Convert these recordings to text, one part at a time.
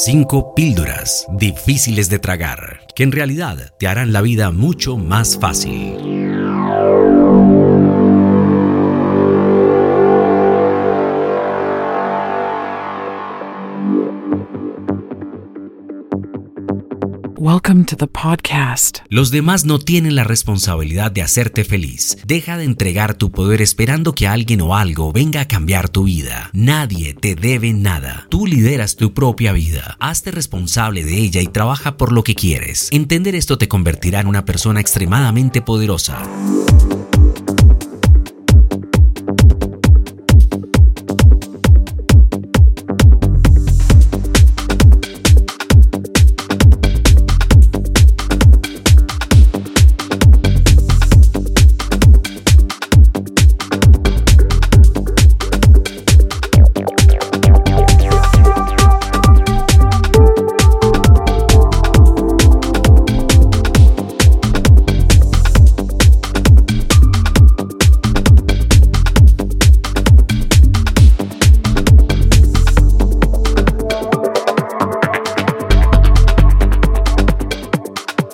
Cinco píldoras difíciles de tragar, que en realidad te harán la vida mucho más fácil. Welcome to the podcast. Los demás no tienen la responsabilidad de hacerte feliz. Deja de entregar tu poder esperando que alguien o algo venga a cambiar tu vida. Nadie te debe nada. Tú lideras tu propia vida. Hazte responsable de ella y trabaja por lo que quieres. Entender esto te convertirá en una persona extremadamente poderosa.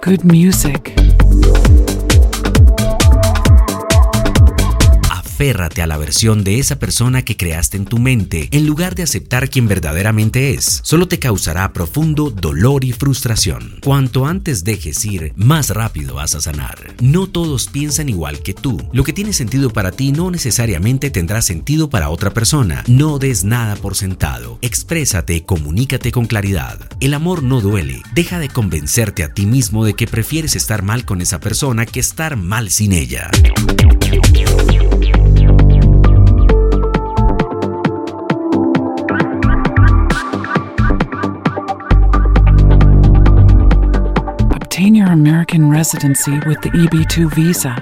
Good music. Aférrate a la versión de esa persona que creaste en tu mente en lugar de aceptar quien verdaderamente es. Solo te causará profundo dolor y frustración. Cuanto antes dejes ir, más rápido vas a sanar. No todos piensan igual que tú. Lo que tiene sentido para ti no necesariamente tendrá sentido para otra persona. No des nada por sentado. Exprésate, comunícate con claridad. El amor no duele. Deja de convencerte a ti mismo de que prefieres estar mal con esa persona que estar mal sin ella. American residency with the EB2 visa.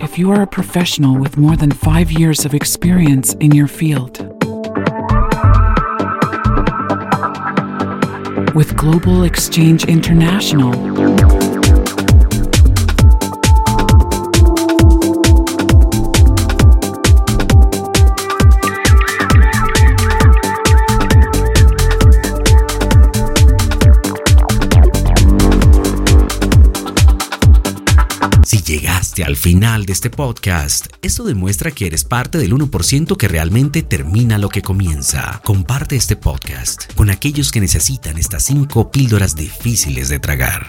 If you are a professional with more than five years of experience in your field, with Global Exchange International, al final de este podcast, esto demuestra que eres parte del 1% que realmente termina lo que comienza. Comparte este podcast con aquellos que necesitan estas 5 píldoras difíciles de tragar.